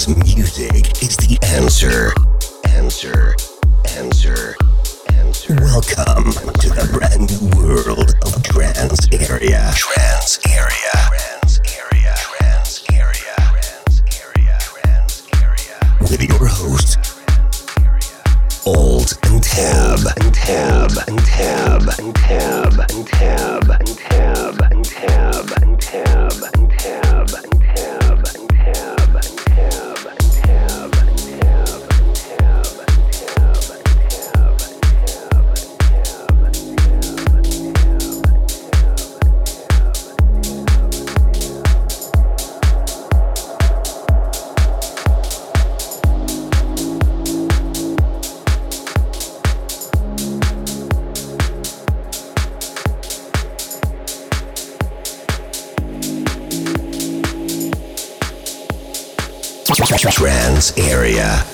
Trance music is the answer. Answer. Answer. Answer. Welcome to the brand new world of trance area. Trance area. Trance area. Trance area. Trance area. Trance area. With your host, Tab and Tab and Tab and Tab and Tab and Tab and Tab and Tab and Tab and Tab and Tab and Tab Trance area.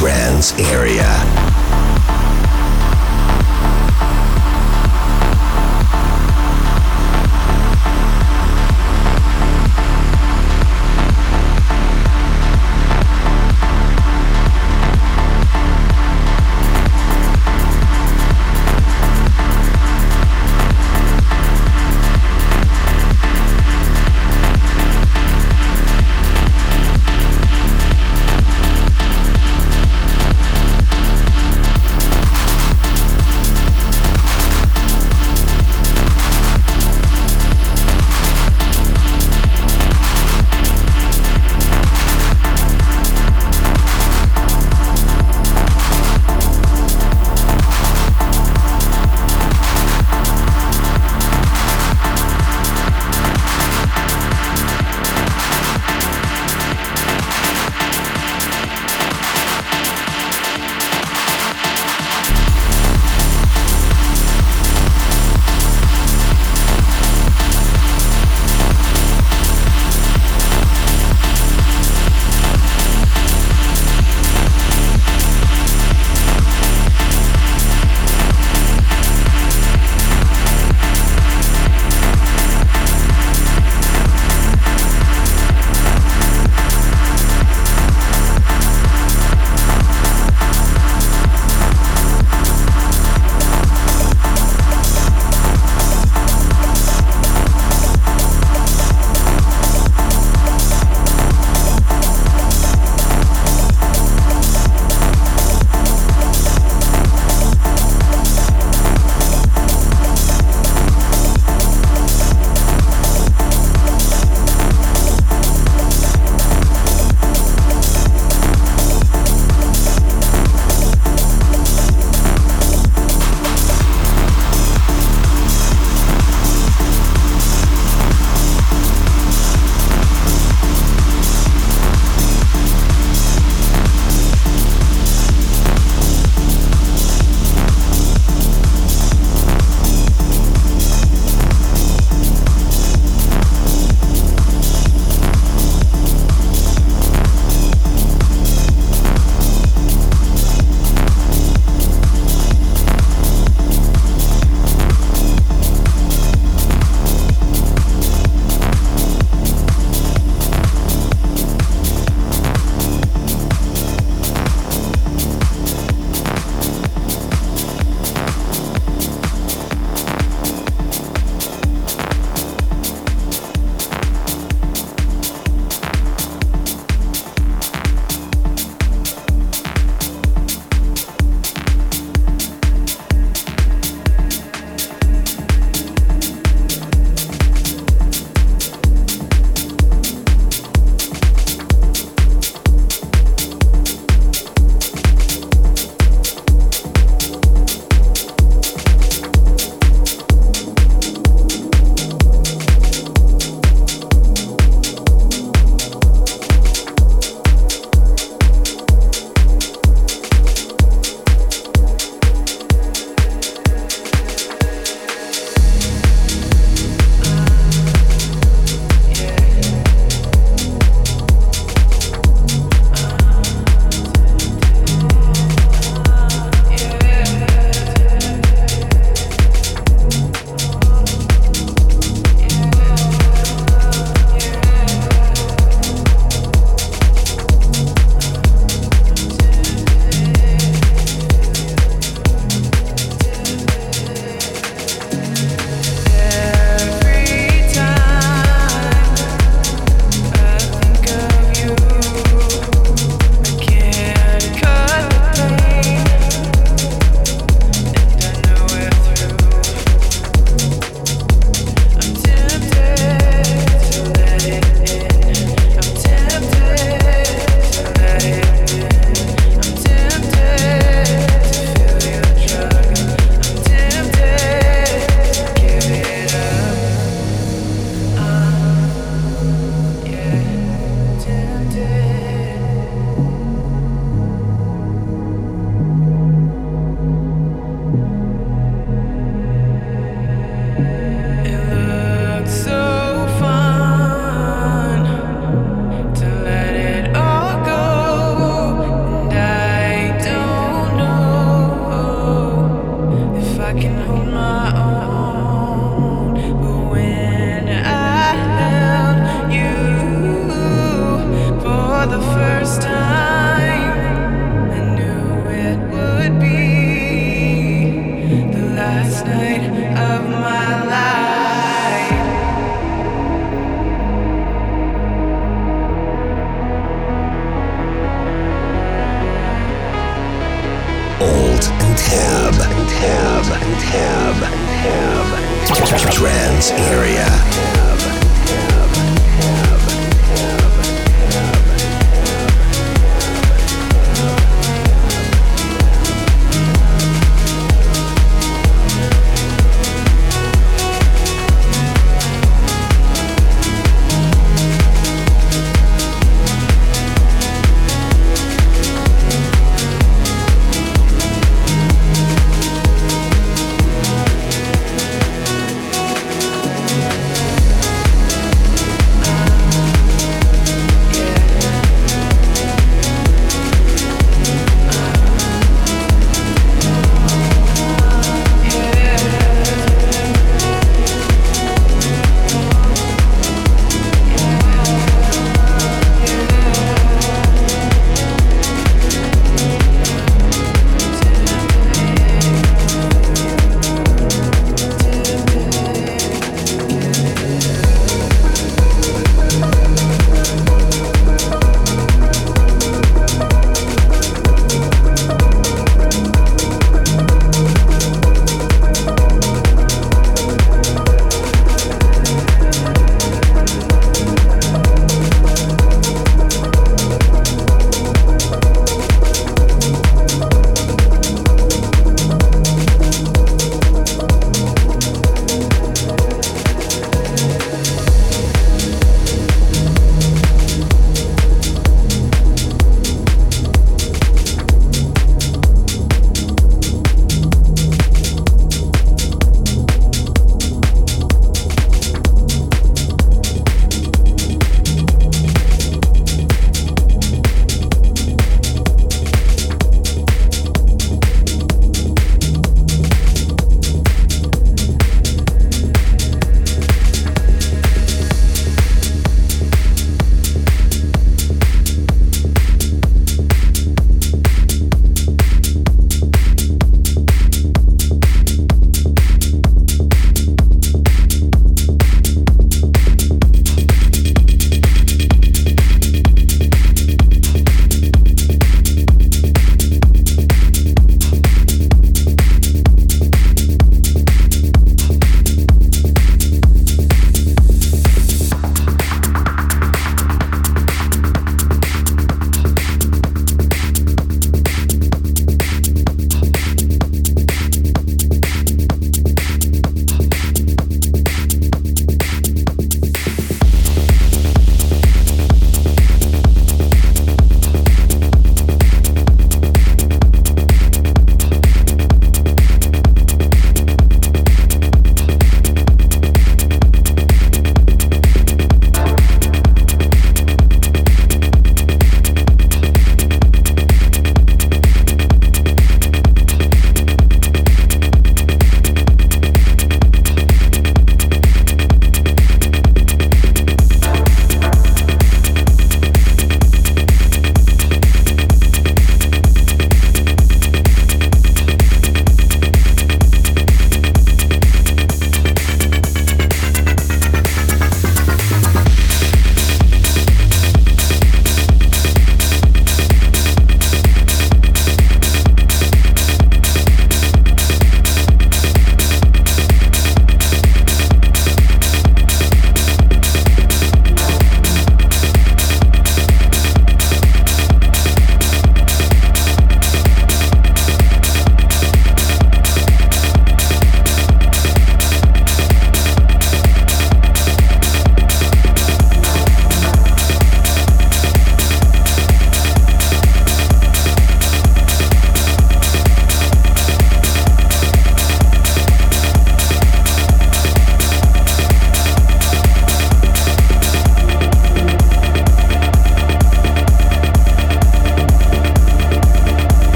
Trance Area.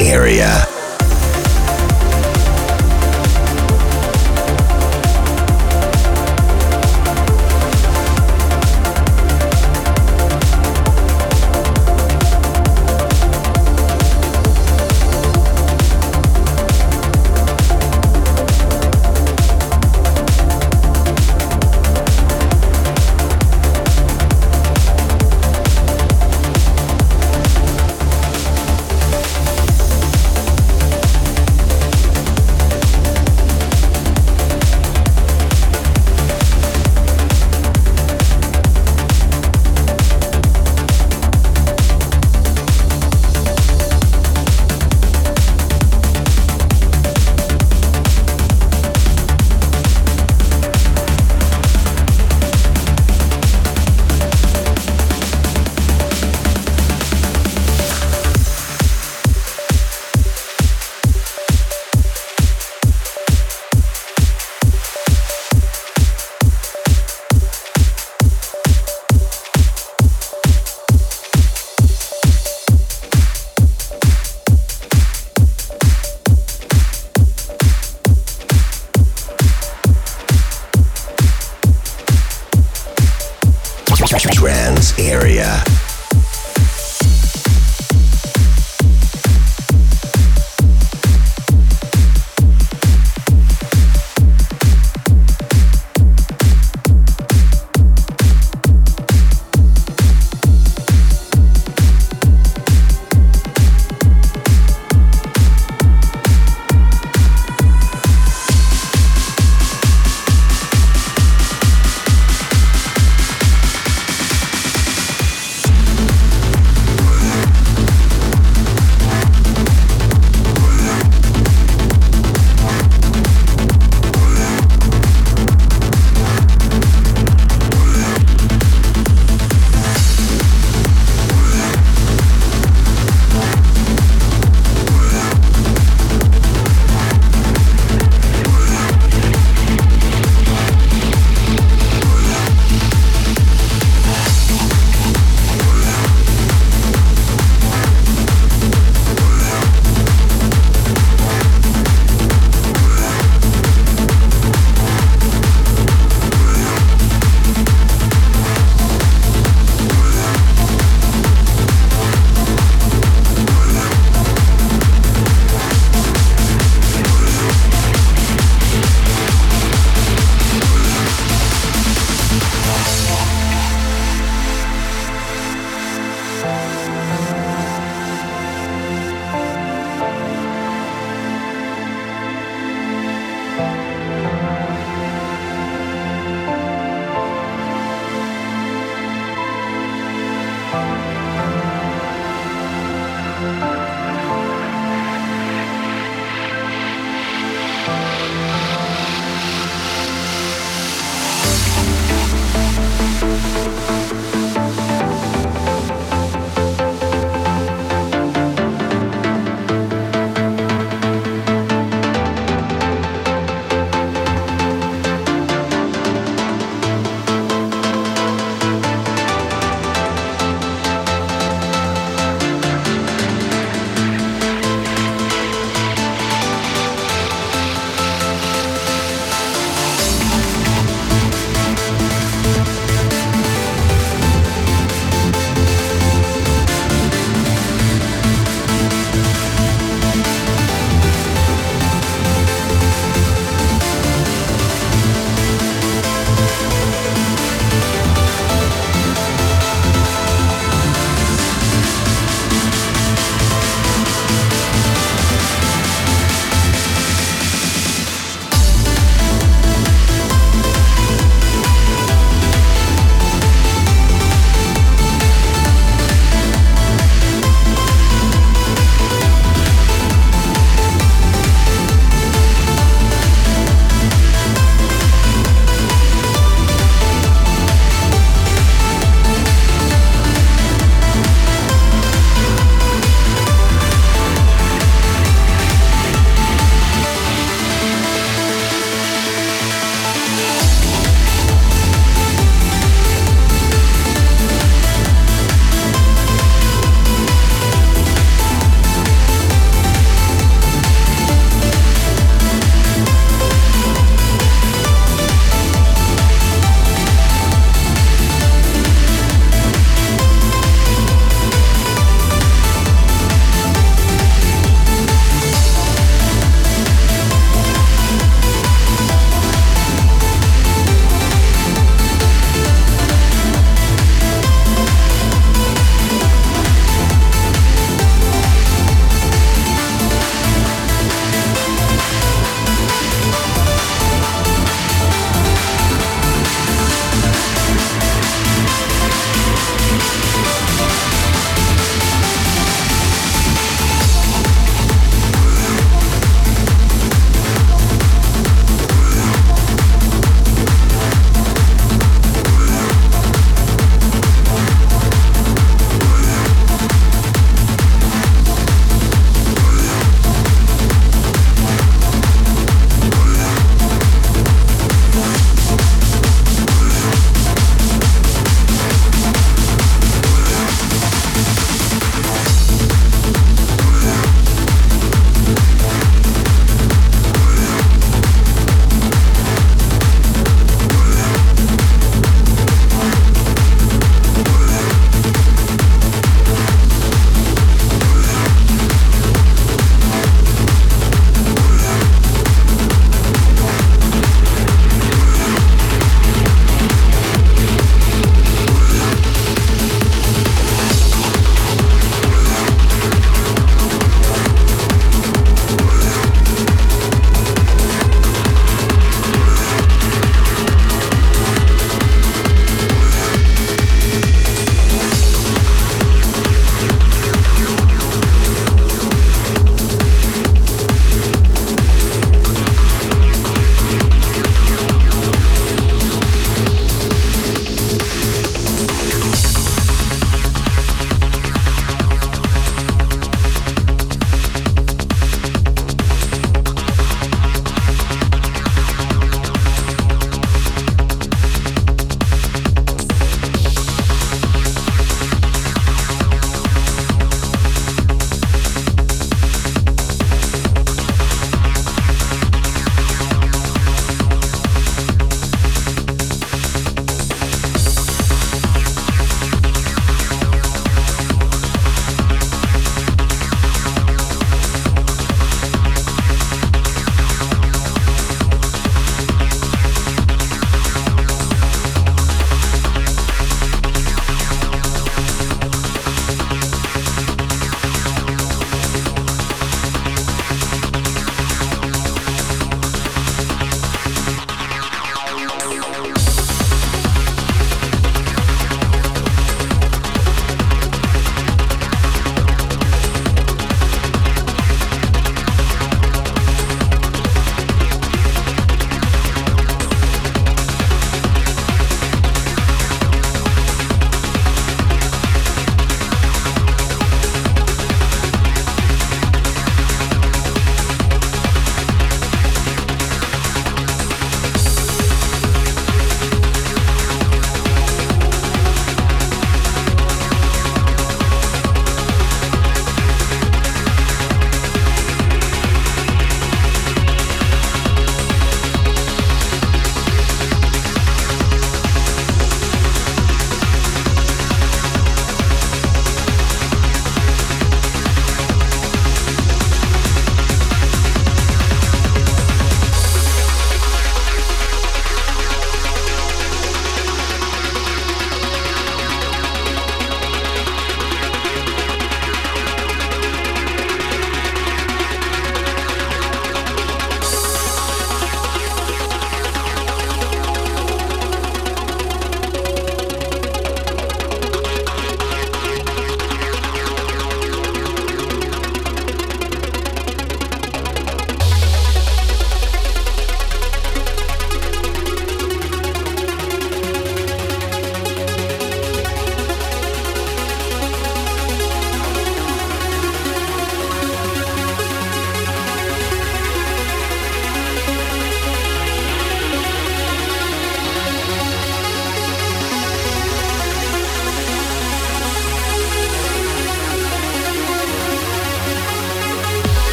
Area.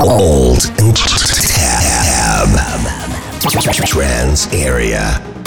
Alt and tab. Trance area.